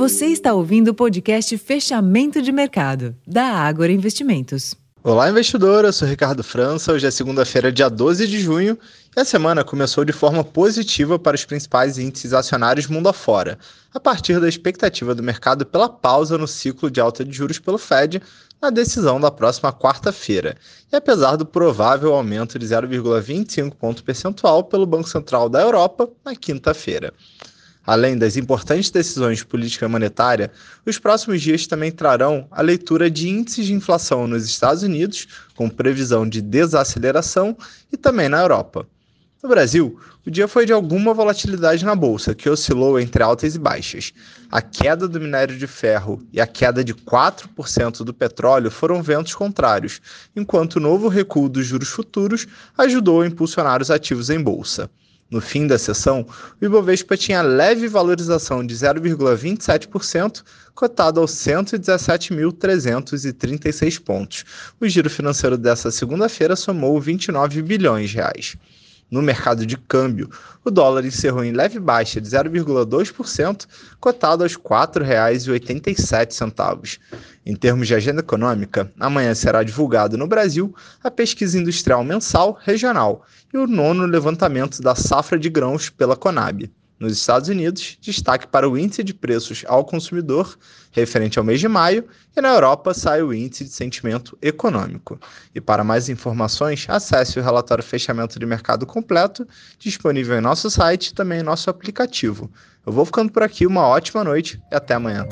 Você está ouvindo o podcast Fechamento de Mercado, da Ágora Investimentos. Olá, investidor. Eu sou Ricardo França. Hoje é segunda-feira, dia 12 de junho, e a semana começou de forma positiva para os principais índices acionários mundo afora, a partir da expectativa do mercado pela pausa no ciclo de alta de juros pelo Fed na decisão da próxima quarta-feira, e apesar do provável aumento de 0,25 ponto percentual pelo Banco Central da Europa na quinta-feira. Além das importantes decisões de política monetária, os próximos dias também trarão a leitura de índices de inflação nos Estados Unidos, com previsão de desaceleração, e também na Europa. No Brasil, o dia foi de alguma volatilidade na bolsa, que oscilou entre altas e baixas. A queda do minério de ferro e a queda de 4% do petróleo foram ventos contrários, enquanto o novo recuo dos juros futuros ajudou a impulsionar os ativos em bolsa. No fim da sessão, o Ibovespa tinha leve valorização de 0,27%, cotado aos 117.336 pontos. O giro financeiro dessa segunda-feira somou 29 bilhões de reais. No mercado de câmbio, o dólar encerrou em leve baixa de 0,2%, cotado aos R$ 4,87. Em termos de agenda econômica, amanhã será divulgado no Brasil a pesquisa industrial mensal regional e o nono levantamento da safra de grãos pela Conab. Nos Estados Unidos, destaque para o índice de preços ao consumidor, referente ao mês de maio, e na Europa sai o índice de sentimento econômico. E para mais informações, acesse o relatório Fechamento de Mercado completo, disponível em nosso site e também em nosso aplicativo. Eu vou ficando por aqui, uma ótima noite e até amanhã.